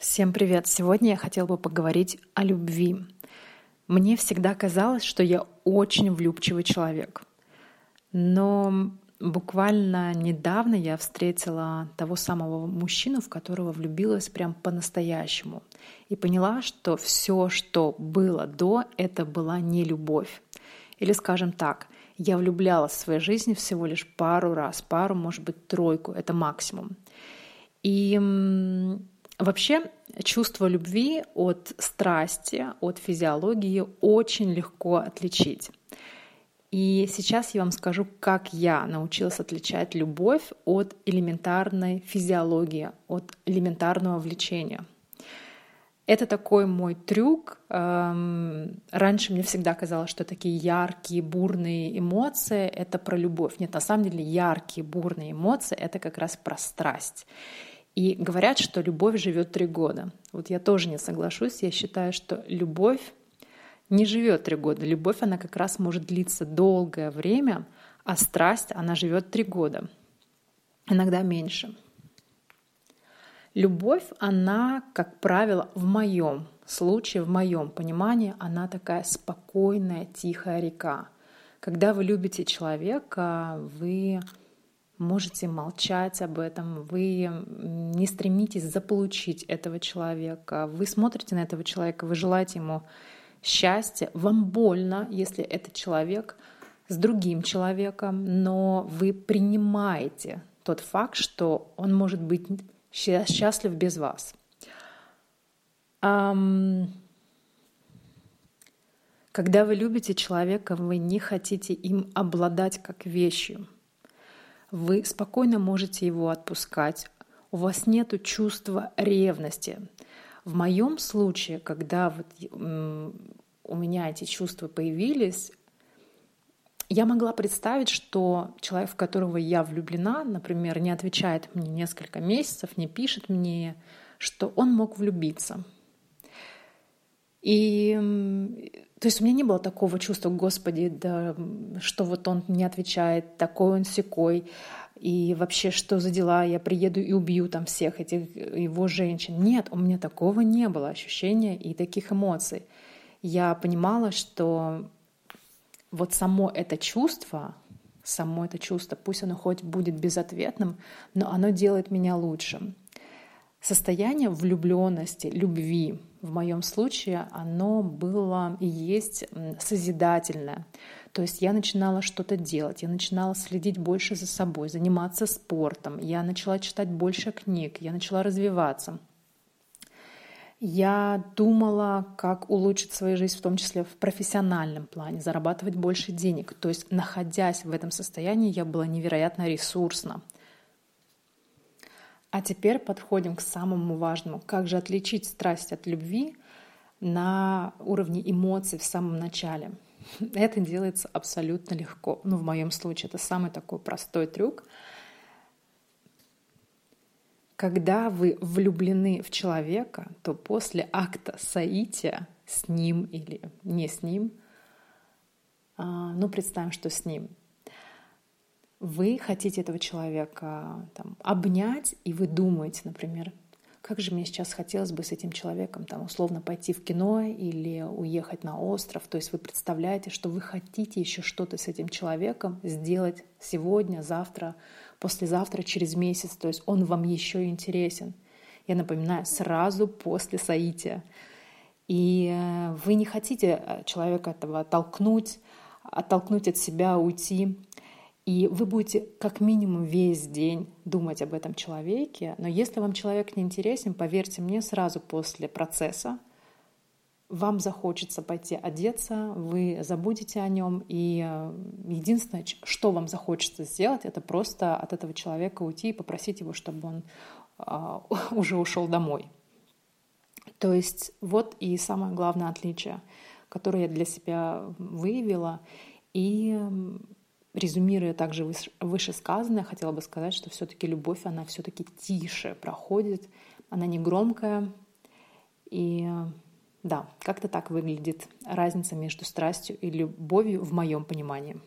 Всем привет! Сегодня я хотела бы поговорить о любви. Мне всегда казалось, что я очень влюбчивый человек. Но буквально недавно я встретила того самого мужчину, в которого влюбилась прям по-настоящему. И поняла, что все, что было до, это была не любовь. Или, скажем так, я влюблялась в своей жизни всего лишь пару раз, пару, может быть, тройку, это максимум. И Вообще чувство любви от страсти, от физиологии очень легко отличить. И сейчас я вам скажу, как я научилась отличать любовь от элементарной физиологии, от элементарного влечения. Это такой мой трюк. Эм, раньше мне всегда казалось, что такие яркие, бурные эмоции — это про любовь. Нет, на самом деле яркие, бурные эмоции — это как раз про страсть. И говорят, что любовь живет три года. Вот я тоже не соглашусь. Я считаю, что любовь не живет три года. Любовь, она как раз может длиться долгое время, а страсть, она живет три года. Иногда меньше. Любовь, она, как правило, в моем случае, в моем понимании, она такая спокойная, тихая река. Когда вы любите человека, вы можете молчать об этом, вы не стремитесь заполучить этого человека, вы смотрите на этого человека, вы желаете ему счастья, вам больно, если этот человек с другим человеком, но вы принимаете тот факт, что он может быть счастлив без вас. Когда вы любите человека, вы не хотите им обладать как вещью — вы спокойно можете его отпускать. У вас нет чувства ревности. В моем случае, когда вот у меня эти чувства появились, я могла представить, что человек, в которого я влюблена, например, не отвечает мне несколько месяцев, не пишет мне, что он мог влюбиться. И то есть у меня не было такого чувства, Господи, да, что вот он не отвечает, такой он секой, и вообще что за дела, я приеду и убью там всех этих его женщин. Нет, у меня такого не было ощущения и таких эмоций. Я понимала, что вот само это чувство, само это чувство, пусть оно хоть будет безответным, но оно делает меня лучше. Состояние влюбленности, любви в моем случае, оно было и есть созидательное. То есть я начинала что-то делать, я начинала следить больше за собой, заниматься спортом, я начала читать больше книг, я начала развиваться. Я думала, как улучшить свою жизнь, в том числе в профессиональном плане, зарабатывать больше денег. То есть, находясь в этом состоянии, я была невероятно ресурсна. А теперь подходим к самому важному. Как же отличить страсть от любви на уровне эмоций в самом начале? Это делается абсолютно легко. Ну, в моем случае это самый такой простой трюк. Когда вы влюблены в человека, то после акта соития с ним или не с ним, а, ну, представим, что с ним, вы хотите этого человека там, обнять, и вы думаете, например, как же мне сейчас хотелось бы с этим человеком там условно пойти в кино или уехать на остров. То есть вы представляете, что вы хотите еще что-то с этим человеком сделать сегодня, завтра, послезавтра, через месяц. То есть он вам еще интересен. Я напоминаю, сразу после соития. И э, вы не хотите э, человека этого оттолкнуть, оттолкнуть от себя, уйти. И вы будете как минимум весь день думать об этом человеке. Но если вам человек не интересен, поверьте мне, сразу после процесса вам захочется пойти одеться, вы забудете о нем, и э, единственное, что вам захочется сделать, это просто от этого человека уйти и попросить его, чтобы он а, уже ушел домой. То есть вот и самое главное отличие, которое я для себя выявила. И резюмируя также вышесказанное, хотела бы сказать, что все-таки любовь, она все-таки тише проходит, она не громкая. И да, как-то так выглядит разница между страстью и любовью в моем понимании.